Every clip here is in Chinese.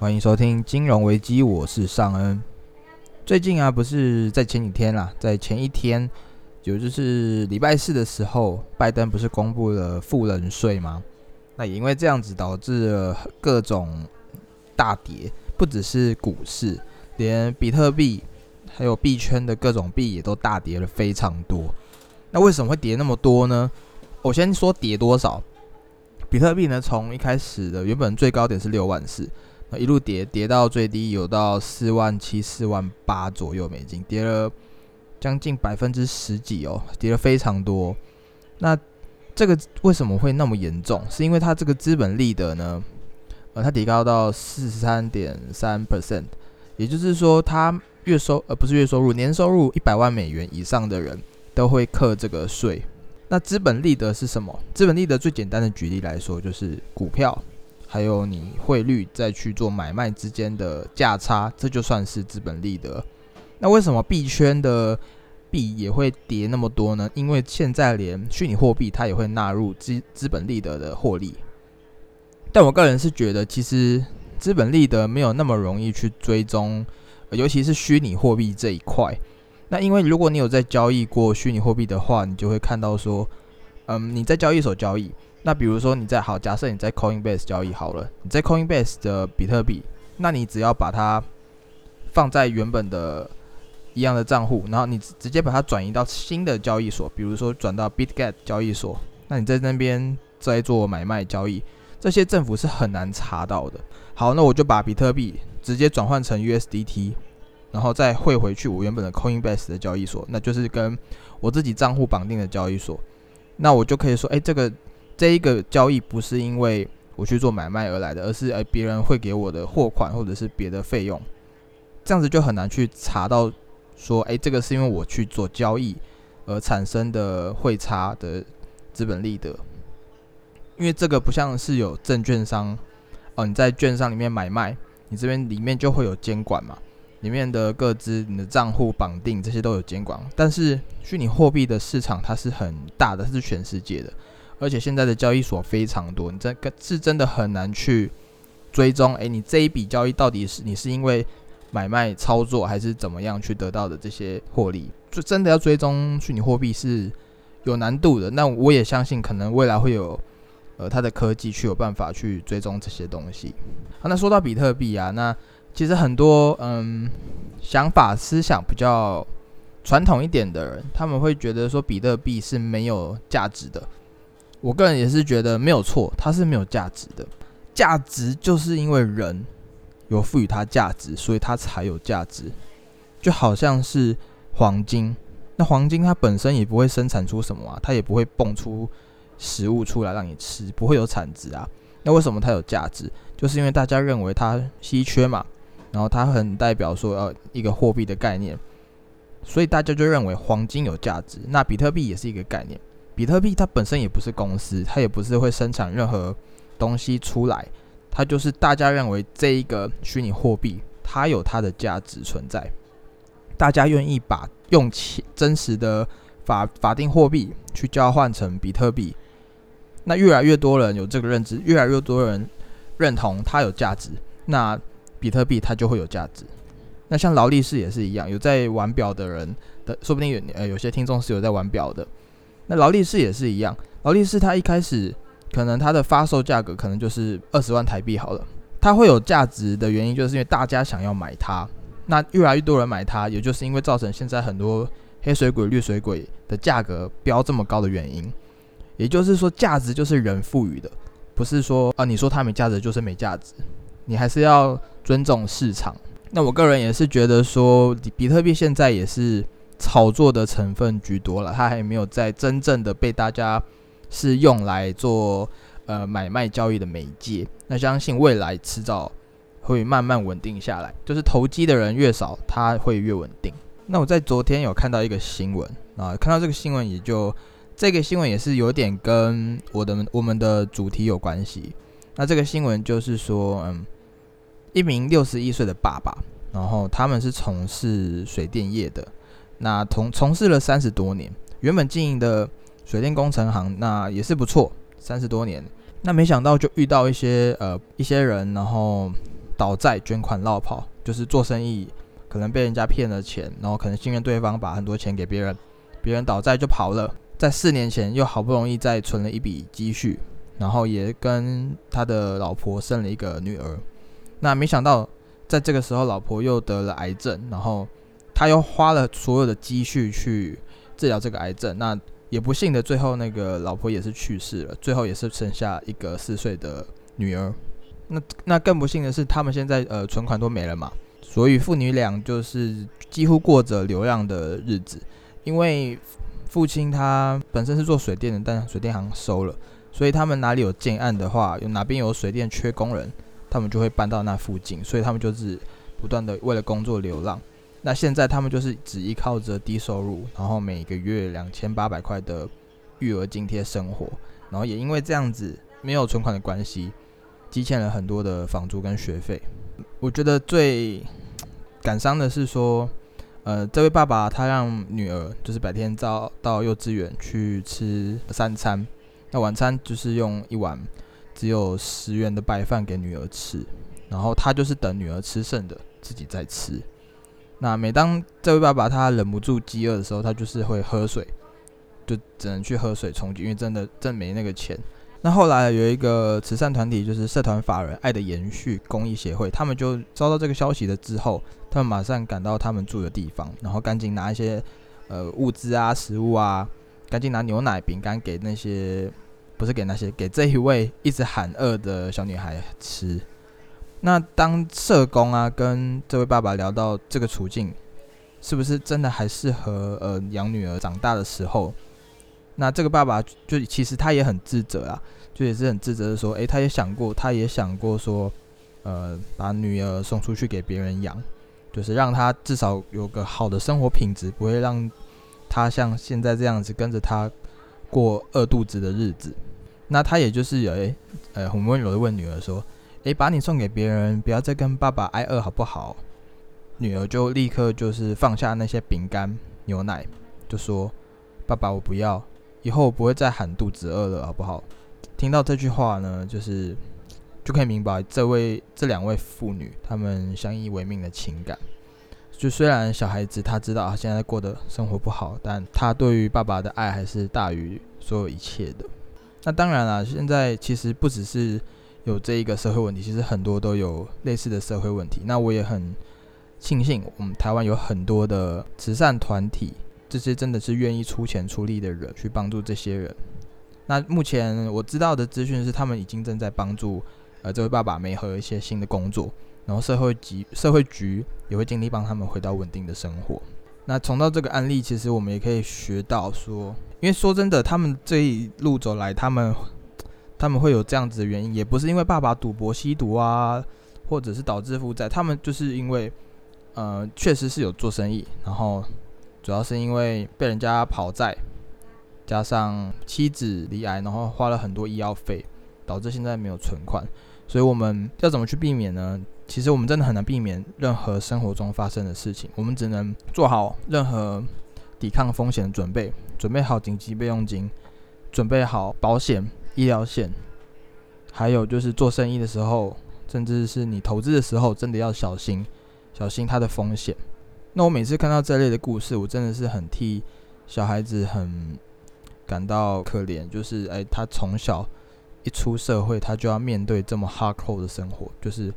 欢迎收听金融危机，我是尚恩。最近啊，不是在前几天啦，在前一天，也就是礼拜四的时候，拜登不是公布了富人税吗？那也因为这样子，导致了各种大跌，不只是股市，连比特币还有币圈的各种币也都大跌了非常多。那为什么会跌那么多呢？我先说跌多少。比特币呢，从一开始的原本最高点是六万四，一路跌跌到最低有到四万七、四万八左右美金，跌了将近百分之十几哦，跌了非常多。那这个为什么会那么严重？是因为它这个资本利得呢，呃，它提高到四十三点三 percent，也就是说，它月收呃不是月收入，年收入一百万美元以上的人都会扣这个税。那资本利得是什么？资本利得最简单的举例来说，就是股票，还有你汇率再去做买卖之间的价差，这就算是资本利得。那为什么币圈的币也会跌那么多呢？因为现在连虚拟货币它也会纳入资资本利得的获利。但我个人是觉得，其实资本利得没有那么容易去追踪，尤其是虚拟货币这一块。那因为如果你有在交易过虚拟货币的话，你就会看到说，嗯，你在交易所交易，那比如说你在好，假设你在 Coinbase 交易好了，你在 Coinbase 的比特币，那你只要把它放在原本的一样的账户，然后你直接把它转移到新的交易所，比如说转到 BitGet 交易所，那你在那边在做买卖交易，这些政府是很难查到的。好，那我就把比特币直接转换成 USDT。然后再汇回去我原本的 Coinbase 的交易所，那就是跟我自己账户绑定的交易所，那我就可以说，哎，这个这一个交易不是因为我去做买卖而来的，而是哎别人会给我的货款或者是别的费用，这样子就很难去查到说，哎，这个是因为我去做交易而产生的汇差的资本利得，因为这个不像是有证券商哦，你在券商里面买卖，你这边里面就会有监管嘛。里面的各资、你的账户绑定这些都有监管，但是虚拟货币的市场它是很大的，它是全世界的，而且现在的交易所非常多，你这个是真的很难去追踪。诶，你这一笔交易到底是你是因为买卖操作还是怎么样去得到的这些获利？就真的要追踪虚拟货币是有难度的。那我也相信，可能未来会有呃它的科技去有办法去追踪这些东西。好，那说到比特币啊，那其实很多嗯想法思想比较传统一点的人，他们会觉得说比特币是没有价值的。我个人也是觉得没有错，它是没有价值的。价值就是因为人有赋予它价值，所以它才有价值。就好像是黄金，那黄金它本身也不会生产出什么啊，它也不会蹦出食物出来让你吃，不会有产值啊。那为什么它有价值？就是因为大家认为它稀缺嘛。然后它很代表说呃一个货币的概念，所以大家就认为黄金有价值。那比特币也是一个概念，比特币它本身也不是公司，它也不是会生产任何东西出来，它就是大家认为这一个虚拟货币它有它的价值存在，大家愿意把用钱真实的法法定货币去交换成比特币，那越来越多人有这个认知，越来越多人认同它有价值，那。比特币它就会有价值。那像劳力士也是一样，有在玩表的人的，说不定有呃有些听众是有在玩表的。那劳力士也是一样，劳力士它一开始可能它的发售价格可能就是二十万台币好了。它会有价值的原因，就是因为大家想要买它。那越来越多人买它，也就是因为造成现在很多黑水鬼、绿水鬼的价格飙这么高的原因。也就是说，价值就是人赋予的，不是说啊你说它没价值就是没价值。你还是要尊重市场。那我个人也是觉得说，比特币现在也是炒作的成分居多了，它还没有在真正的被大家是用来做呃买卖交易的媒介。那相信未来迟早会慢慢稳定下来，就是投机的人越少，它会越稳定。那我在昨天有看到一个新闻啊，看到这个新闻也就这个新闻也是有点跟我的我们的主题有关系。那这个新闻就是说，嗯。一名六十一岁的爸爸，然后他们是从事水电业的，那从从事了三十多年，原本经营的水电工程行，那也是不错，三十多年。那没想到就遇到一些呃一些人，然后倒债、捐款、落跑，就是做生意可能被人家骗了钱，然后可能信任对方，把很多钱给别人，别人倒债就跑了。在四年前又好不容易再存了一笔积蓄，然后也跟他的老婆生了一个女儿。那没想到在这个时候，老婆又得了癌症，然后他又花了所有的积蓄去治疗这个癌症。那也不幸的，最后那个老婆也是去世了，最后也是剩下一个四岁的女儿。那那更不幸的是，他们现在呃存款都没了嘛，所以父女俩就是几乎过着流浪的日子。因为父亲他本身是做水电的，但水电行收了，所以他们哪里有建案的话，有哪边有水电缺工人，他们就会搬到那附近，所以他们就是不断的为了工作流浪。那现在他们就是只依靠着低收入，然后每个月两千八百块的育儿津贴生活，然后也因为这样子没有存款的关系，积欠了很多的房租跟学费。我觉得最感伤的是说，呃，这位爸爸他让女儿就是白天到到幼稚园去吃三餐，那晚餐就是用一碗只有十元的白饭给女儿吃，然后他就是等女儿吃剩的自己再吃。那每当这位爸爸他忍不住饥饿的时候，他就是会喝水，就只能去喝水充饥，因为真的真没那个钱。那后来有一个慈善团体，就是社团法人爱的延续公益协会，他们就遭到这个消息的之后，他们马上赶到他们住的地方，然后赶紧拿一些呃物资啊、食物啊，赶紧拿牛奶、饼干给那些不是给那些给这一位一直喊饿的小女孩吃。那当社工啊跟这位爸爸聊到这个处境，是不是真的还适合呃养女儿长大的时候，那这个爸爸就其实他也很自责啊，就也是很自责的说，诶，他也想过，他也想过说，呃，把女儿送出去给别人养，就是让他至少有个好的生活品质，不会让他像现在这样子跟着他过饿肚子的日子。那他也就是有诶，呃，很温柔的问女儿说。诶，把你送给别人，不要再跟爸爸挨饿，好不好？女儿就立刻就是放下那些饼干、牛奶，就说：“爸爸，我不要，以后我不会再喊肚子饿了，好不好？”听到这句话呢，就是就可以明白这位这两位妇女他们相依为命的情感。就虽然小孩子他知道他现在过的生活不好，但他对于爸爸的爱还是大于所有一切的。那当然了，现在其实不只是。有这一个社会问题，其实很多都有类似的社会问题。那我也很庆幸，我们台湾有很多的慈善团体，这些真的是愿意出钱出力的人去帮助这些人。那目前我知道的资讯是，他们已经正在帮助呃这位爸爸梅和一些新的工作，然后社会局社会局也会尽力帮他们回到稳定的生活。那从到这个案例，其实我们也可以学到说，因为说真的，他们这一路走来，他们。他们会有这样子的原因，也不是因为爸爸赌博吸毒啊，或者是导致负债，他们就是因为，呃，确实是有做生意，然后主要是因为被人家跑债，加上妻子离癌，然后花了很多医药费，导致现在没有存款。所以我们要怎么去避免呢？其实我们真的很难避免任何生活中发生的事情，我们只能做好任何抵抗风险的准备，准备好紧急备用金，准备好保险。医疗险，还有就是做生意的时候，甚至是你投资的时候，真的要小心，小心它的风险。那我每次看到这类的故事，我真的是很替小孩子很感到可怜。就是哎，他从小一出社会，他就要面对这么 hardcore 的生活，就是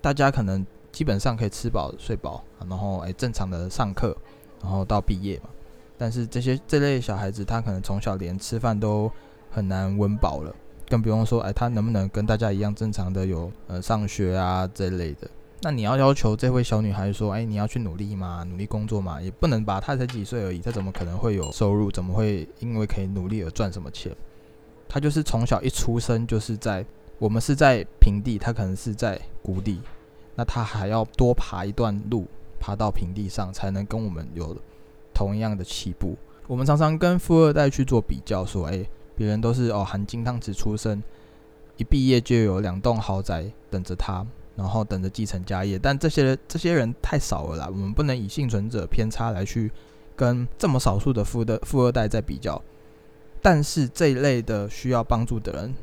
大家可能基本上可以吃饱睡饱，然后哎正常的上课，然后到毕业嘛。但是这些这类小孩子，他可能从小连吃饭都很难温饱了，更不用说哎，他能不能跟大家一样正常的有呃上学啊这类的？那你要要求这位小女孩说，哎，你要去努力嘛，努力工作嘛，也不能吧？她才几岁而已，她怎么可能会有收入？怎么会因为可以努力而赚什么钱？她就是从小一出生就是在我们是在平地，他可能是在谷底，那他还要多爬一段路，爬到平地上才能跟我们有同样的起步。我们常常跟富二代去做比较，说，哎。别人都是哦含金汤匙出生，一毕业就有两栋豪宅等着他，然后等着继承家业。但这些这些人太少了啦，我们不能以幸存者偏差来去跟这么少数的富的富二代在比较。但是这一类的需要帮助的人，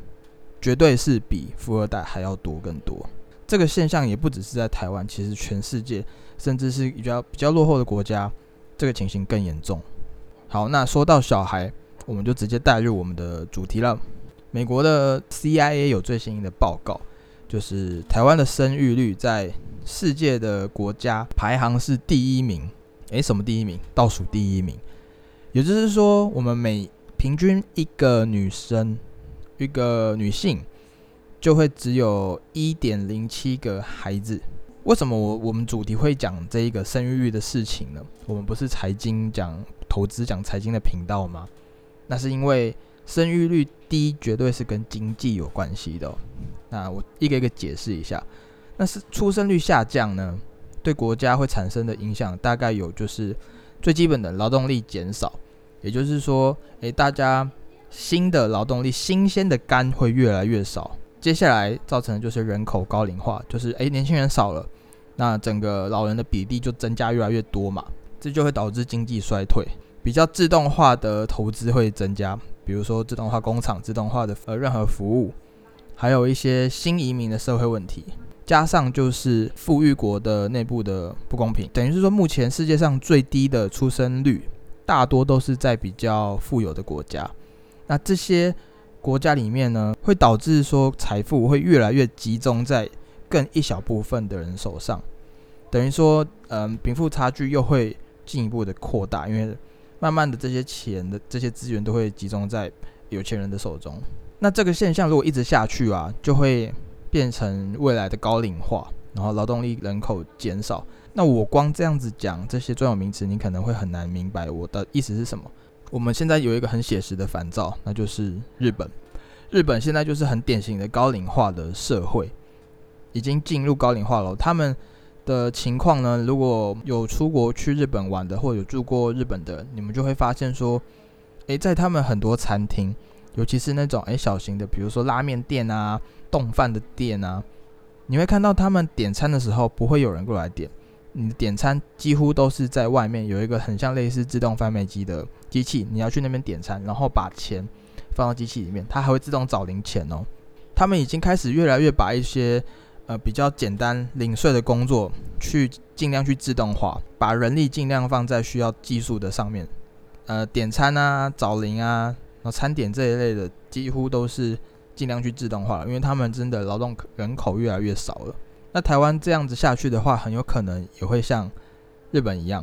绝对是比富二代还要多更多。这个现象也不只是在台湾，其实全世界，甚至是比较比较落后的国家，这个情形更严重。好，那说到小孩，我们就直接带入我们的主题了。美国的 CIA 有最新的报告，就是台湾的生育率在世界的国家排行是第一名。诶，什么第一名？倒数第一名。也就是说，我们每平均一个女生，一个女性。就会只有一点零七个孩子。为什么我我们主题会讲这一个生育率的事情呢？我们不是财经讲投资讲财经的频道吗？那是因为生育率低绝对是跟经济有关系的。那我一个一个解释一下。那是出生率下降呢，对国家会产生的影响大概有就是最基本的劳动力减少，也就是说，诶，大家新的劳动力、新鲜的肝会越来越少。接下来造成的就是人口高龄化，就是诶年轻人少了，那整个老人的比例就增加越来越多嘛，这就会导致经济衰退。比较自动化的投资会增加，比如说自动化工厂、自动化的呃任何服务，还有一些新移民的社会问题，加上就是富裕国的内部的不公平，等于是说目前世界上最低的出生率，大多都是在比较富有的国家，那这些。国家里面呢，会导致说财富会越来越集中在更一小部分的人手上，等于说，嗯，贫富差距又会进一步的扩大，因为慢慢的这些钱的这些资源都会集中在有钱人的手中。那这个现象如果一直下去啊，就会变成未来的高龄化，然后劳动力人口减少。那我光这样子讲这些专有名词，你可能会很难明白我的意思是什么。我们现在有一个很写实的反照，那就是日本。日本现在就是很典型的高龄化的社会，已经进入高龄化了。他们的情况呢，如果有出国去日本玩的，或者有住过日本的，你们就会发现说，诶，在他们很多餐厅，尤其是那种诶小型的，比如说拉面店啊、冻饭的店啊，你会看到他们点餐的时候不会有人过来点。你的点餐几乎都是在外面有一个很像类似自动贩卖机的机器，你要去那边点餐，然后把钱放到机器里面，它还会自动找零钱哦。他们已经开始越来越把一些呃比较简单零碎的工作去尽量去自动化，把人力尽量放在需要技术的上面。呃，点餐啊、找零啊、然后餐点这一类的，几乎都是尽量去自动化，因为他们真的劳动人口越来越少了。那台湾这样子下去的话，很有可能也会像日本一样，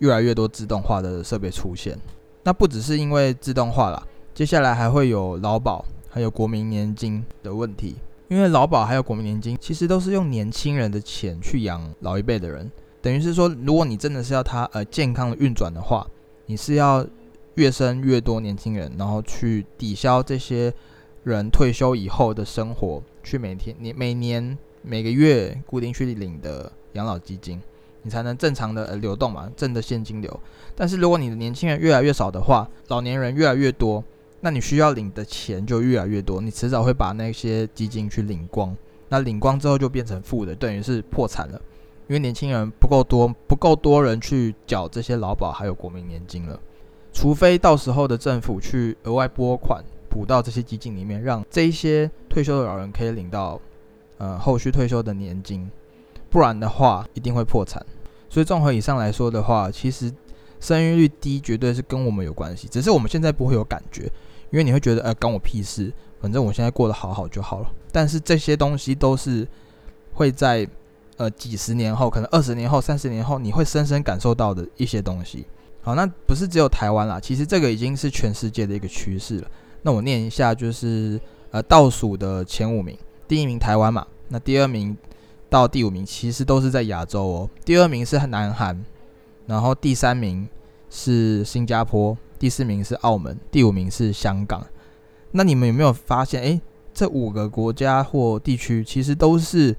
越来越多自动化的设备出现。那不只是因为自动化啦，接下来还会有劳保，还有国民年金的问题。因为劳保还有国民年金，其实都是用年轻人的钱去养老一辈的人，等于是说，如果你真的是要他呃健康的运转的话，你是要越生越多年轻人，然后去抵消这些人退休以后的生活，去每天你每年。每个月固定去领的养老基金，你才能正常的流动嘛，挣的现金流。但是如果你的年轻人越来越少的话，老年人越来越多，那你需要领的钱就越来越多，你迟早会把那些基金去领光。那领光之后就变成负的，等于是破产了，因为年轻人不够多，不够多人去缴这些劳保还有国民年金了。除非到时候的政府去额外拨款补到这些基金里面，让这些退休的老人可以领到。呃，后续退休的年金，不然的话一定会破产。所以综合以上来说的话，其实生育率低绝对是跟我们有关系，只是我们现在不会有感觉，因为你会觉得，呃，关我屁事，反正我现在过得好好就好了。但是这些东西都是会在呃几十年后，可能二十年后、三十年后，你会深深感受到的一些东西。好，那不是只有台湾啦，其实这个已经是全世界的一个趋势了。那我念一下，就是呃倒数的前五名。第一名台湾嘛，那第二名到第五名其实都是在亚洲哦。第二名是南韩，然后第三名是新加坡，第四名是澳门，第五名是香港。那你们有没有发现，诶，这五个国家或地区其实都是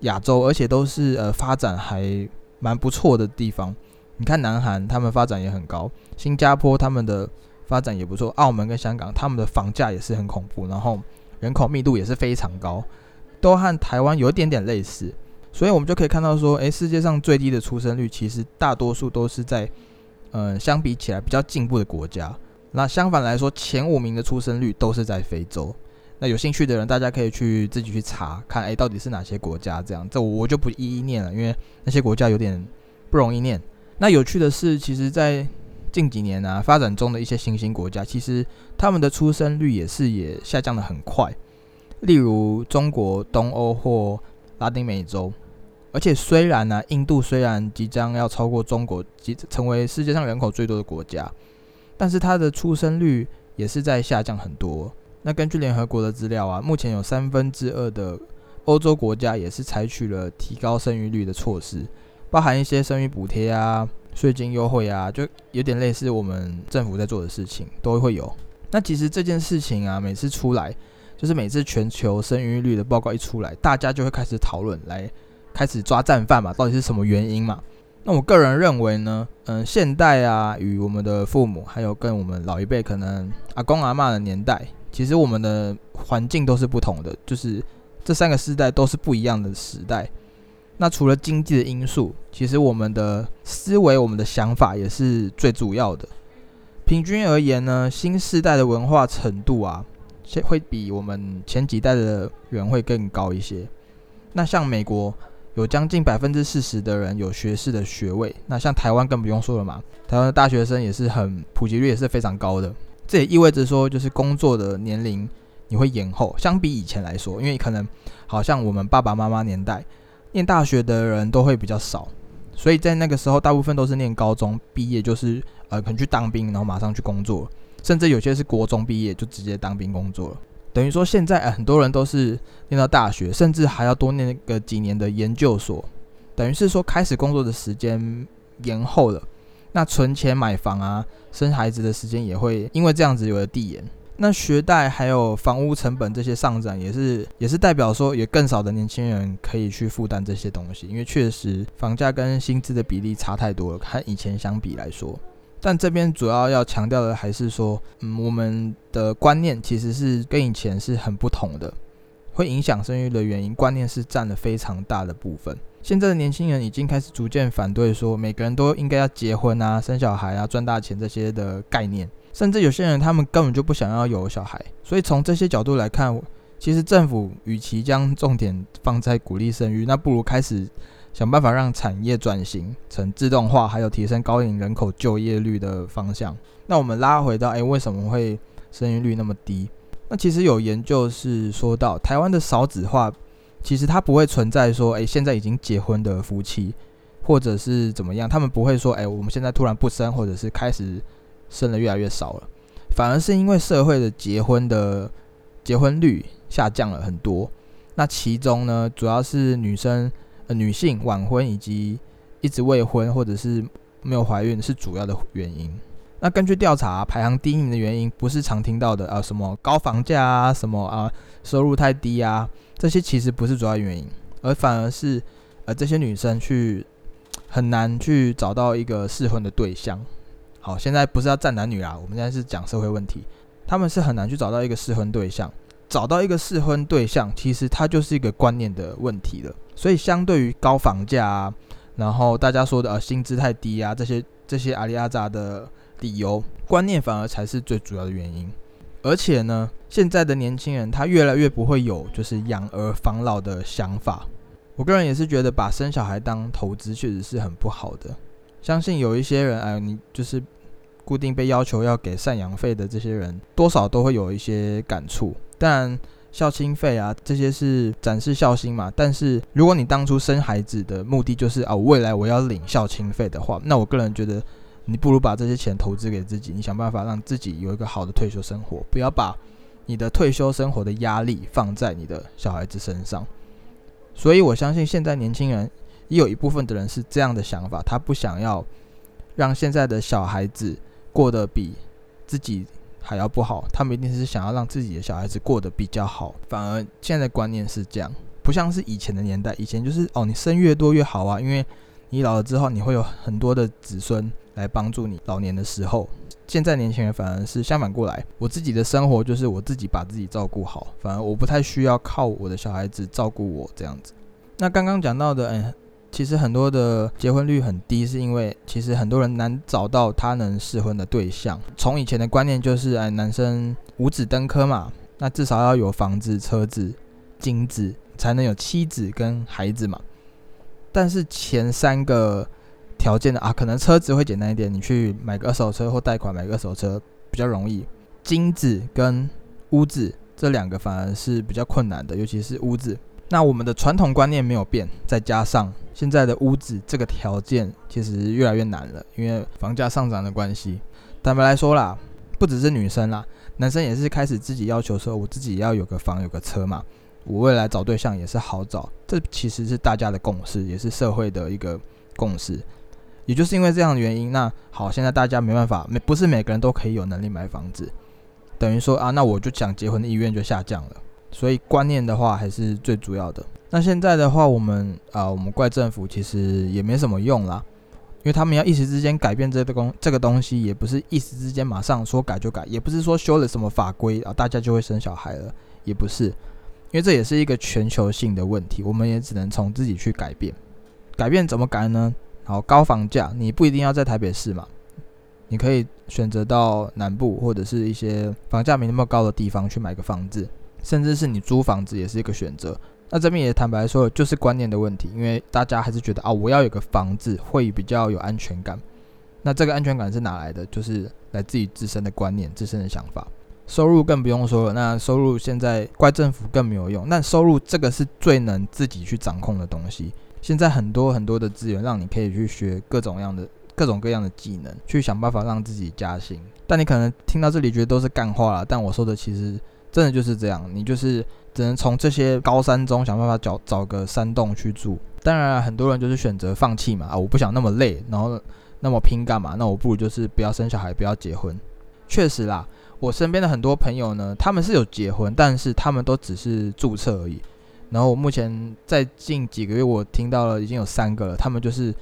亚洲，而且都是呃发展还蛮不错的地方。你看南韩他们发展也很高，新加坡他们的发展也不错，澳门跟香港他们的房价也是很恐怖，然后。人口密度也是非常高，都和台湾有一点点类似，所以我们就可以看到说，诶，世界上最低的出生率其实大多数都是在，呃，相比起来比较进步的国家。那相反来说，前五名的出生率都是在非洲。那有兴趣的人，大家可以去自己去查看，哎，到底是哪些国家这样？这我就不一一念了，因为那些国家有点不容易念。那有趣的是，其实，在近几年啊，发展中的一些新兴国家，其实他们的出生率也是也下降的很快。例如中国、东欧或拉丁美洲。而且虽然呢，印度虽然即将要超过中国，即成为世界上人口最多的国家，但是它的出生率也是在下降很多。那根据联合国的资料啊，目前有三分之二的欧洲国家也是采取了提高生育率的措施，包含一些生育补贴啊、税金优惠啊，就有点类似我们政府在做的事情，都会有。那其实这件事情啊，每次出来，就是每次全球生育率的报告一出来，大家就会开始讨论来。开始抓战犯嘛？到底是什么原因嘛？那我个人认为呢，嗯，现代啊，与我们的父母，还有跟我们老一辈，可能阿公阿妈的年代，其实我们的环境都是不同的，就是这三个世代都是不一样的时代。那除了经济的因素，其实我们的思维、我们的想法也是最主要的。平均而言呢，新时代的文化程度啊，会比我们前几代的人会更高一些。那像美国。有将近百分之四十的人有学士的学位，那像台湾更不用说了嘛。台湾的大学生也是很普及率也是非常高的，这也意味着说，就是工作的年龄你会延后，相比以前来说，因为可能好像我们爸爸妈妈年代念大学的人都会比较少，所以在那个时候大部分都是念高中毕业，就是呃可能去当兵，然后马上去工作，甚至有些是国中毕业就直接当兵工作了。等于说，现在很多人都是念到大学，甚至还要多念个几年的研究所，等于是说开始工作的时间延后了。那存钱买房啊、生孩子的时间也会因为这样子有了递延。那学贷还有房屋成本这些上涨，也是也是代表说有更少的年轻人可以去负担这些东西，因为确实房价跟薪资的比例差太多了，和以前相比来说。但这边主要要强调的还是说，嗯，我们的观念其实是跟以前是很不同的，会影响生育的原因，观念是占了非常大的部分。现在的年轻人已经开始逐渐反对说，每个人都应该要结婚啊、生小孩啊、赚大钱这些的概念，甚至有些人他们根本就不想要有小孩。所以从这些角度来看，其实政府与其将重点放在鼓励生育，那不如开始。想办法让产业转型成自动化，还有提升高龄人口就业率的方向。那我们拉回到，诶，为什么会生育率那么低？那其实有研究是说到，台湾的少子化，其实它不会存在说，诶，现在已经结婚的夫妻，或者是怎么样，他们不会说，诶，我们现在突然不生，或者是开始生的越来越少了，反而是因为社会的结婚的结婚率下降了很多。那其中呢，主要是女生。女性晚婚以及一直未婚或者是没有怀孕是主要的原因。那根据调查，排行第一名的原因不是常听到的啊，什么高房价啊，什么啊收入太低啊，这些其实不是主要原因，而反而是呃这些女生去很难去找到一个适婚的对象。好，现在不是要站男女啊，我们现在是讲社会问题，他们是很难去找到一个适婚对象。找到一个适婚对象，其实它就是一个观念的问题了。所以，相对于高房价啊，然后大家说的呃薪资太低啊，这些这些阿里阿扎的理由，观念反而才是最主要的原因。而且呢，现在的年轻人他越来越不会有就是养儿防老的想法。我个人也是觉得把生小孩当投资确实是很不好的。相信有一些人哎，你就是固定被要求要给赡养费的这些人，多少都会有一些感触。但孝亲费啊，这些是展示孝心嘛。但是如果你当初生孩子的目的就是啊，未来我要领孝亲费的话，那我个人觉得，你不如把这些钱投资给自己，你想办法让自己有一个好的退休生活，不要把你的退休生活的压力放在你的小孩子身上。所以我相信现在年轻人也有一部分的人是这样的想法，他不想要让现在的小孩子过得比自己。还要不好，他们一定是想要让自己的小孩子过得比较好。反而现在的观念是这样，不像是以前的年代，以前就是哦，你生越多越好啊，因为你老了之后你会有很多的子孙来帮助你老年的时候。现在年轻人反而是相反过来，我自己的生活就是我自己把自己照顾好，反而我不太需要靠我的小孩子照顾我这样子。那刚刚讲到的，嗯。其实很多的结婚率很低，是因为其实很多人难找到他能适婚的对象。从以前的观念就是，哎，男生五子登科嘛，那至少要有房子、车子、金子，才能有妻子跟孩子嘛。但是前三个条件的啊，可能车子会简单一点，你去买个二手车或贷款买个二手车比较容易。金子跟屋子这两个反而是比较困难的，尤其是屋子。那我们的传统观念没有变，再加上现在的屋子这个条件其实越来越难了，因为房价上涨的关系。坦白来说啦，不只是女生啦，男生也是开始自己要求说，我自己要有个房有个车嘛，我未来找对象也是好找。这其实是大家的共识，也是社会的一个共识。也就是因为这样的原因，那好，现在大家没办法，没不是每个人都可以有能力买房子，等于说啊，那我就想结婚的意愿就下降了。所以观念的话还是最主要的。那现在的话，我们啊，我们怪政府其实也没什么用啦。因为他们要一时之间改变这个东这个东西，也不是一时之间马上说改就改，也不是说修了什么法规啊，大家就会生小孩了，也不是，因为这也是一个全球性的问题，我们也只能从自己去改变。改变怎么改呢？好，高房价，你不一定要在台北市嘛，你可以选择到南部或者是一些房价没那么高的地方去买个房子，甚至是你租房子也是一个选择。那这边也坦白说，就是观念的问题，因为大家还是觉得啊，我要有个房子会比较有安全感。那这个安全感是哪来的？就是来自于自身的观念、自身的想法。收入更不用说了，那收入现在怪政府更没有用。那收入这个是最能自己去掌控的东西。现在很多很多的资源，让你可以去学各种样的、各种各样的技能，去想办法让自己加薪。但你可能听到这里觉得都是干话了，但我说的其实真的就是这样，你就是。只能从这些高山中想办法找找个山洞去住。当然，很多人就是选择放弃嘛，啊，我不想那么累，然后那么拼干嘛？那我不如就是不要生小孩，不要结婚。确实啦，我身边的很多朋友呢，他们是有结婚，但是他们都只是注册而已。然后我目前在近几个月，我听到了已经有三个了，他们就是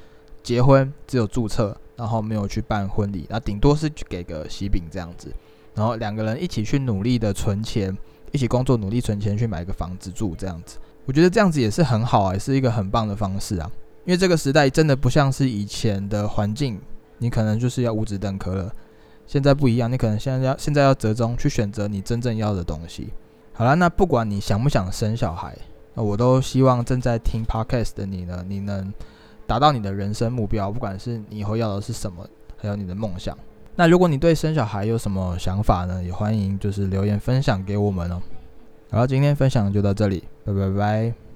结婚只有注册，然后没有去办婚礼，那顶多是给个喜饼这样子，然后两个人一起去努力的存钱。一起工作，努力存钱去买一个房子住，这样子，我觉得这样子也是很好啊，也是一个很棒的方式啊。因为这个时代真的不像是以前的环境，你可能就是要五子登科了。现在不一样，你可能现在要现在要折中去选择你真正要的东西。好了，那不管你想不想生小孩，那我都希望正在听 podcast 的你呢，你能达到你的人生目标，不管是你以后要的是什么，还有你的梦想。那如果你对生小孩有什么想法呢？也欢迎就是留言分享给我们哦。好，今天分享就到这里，拜拜拜。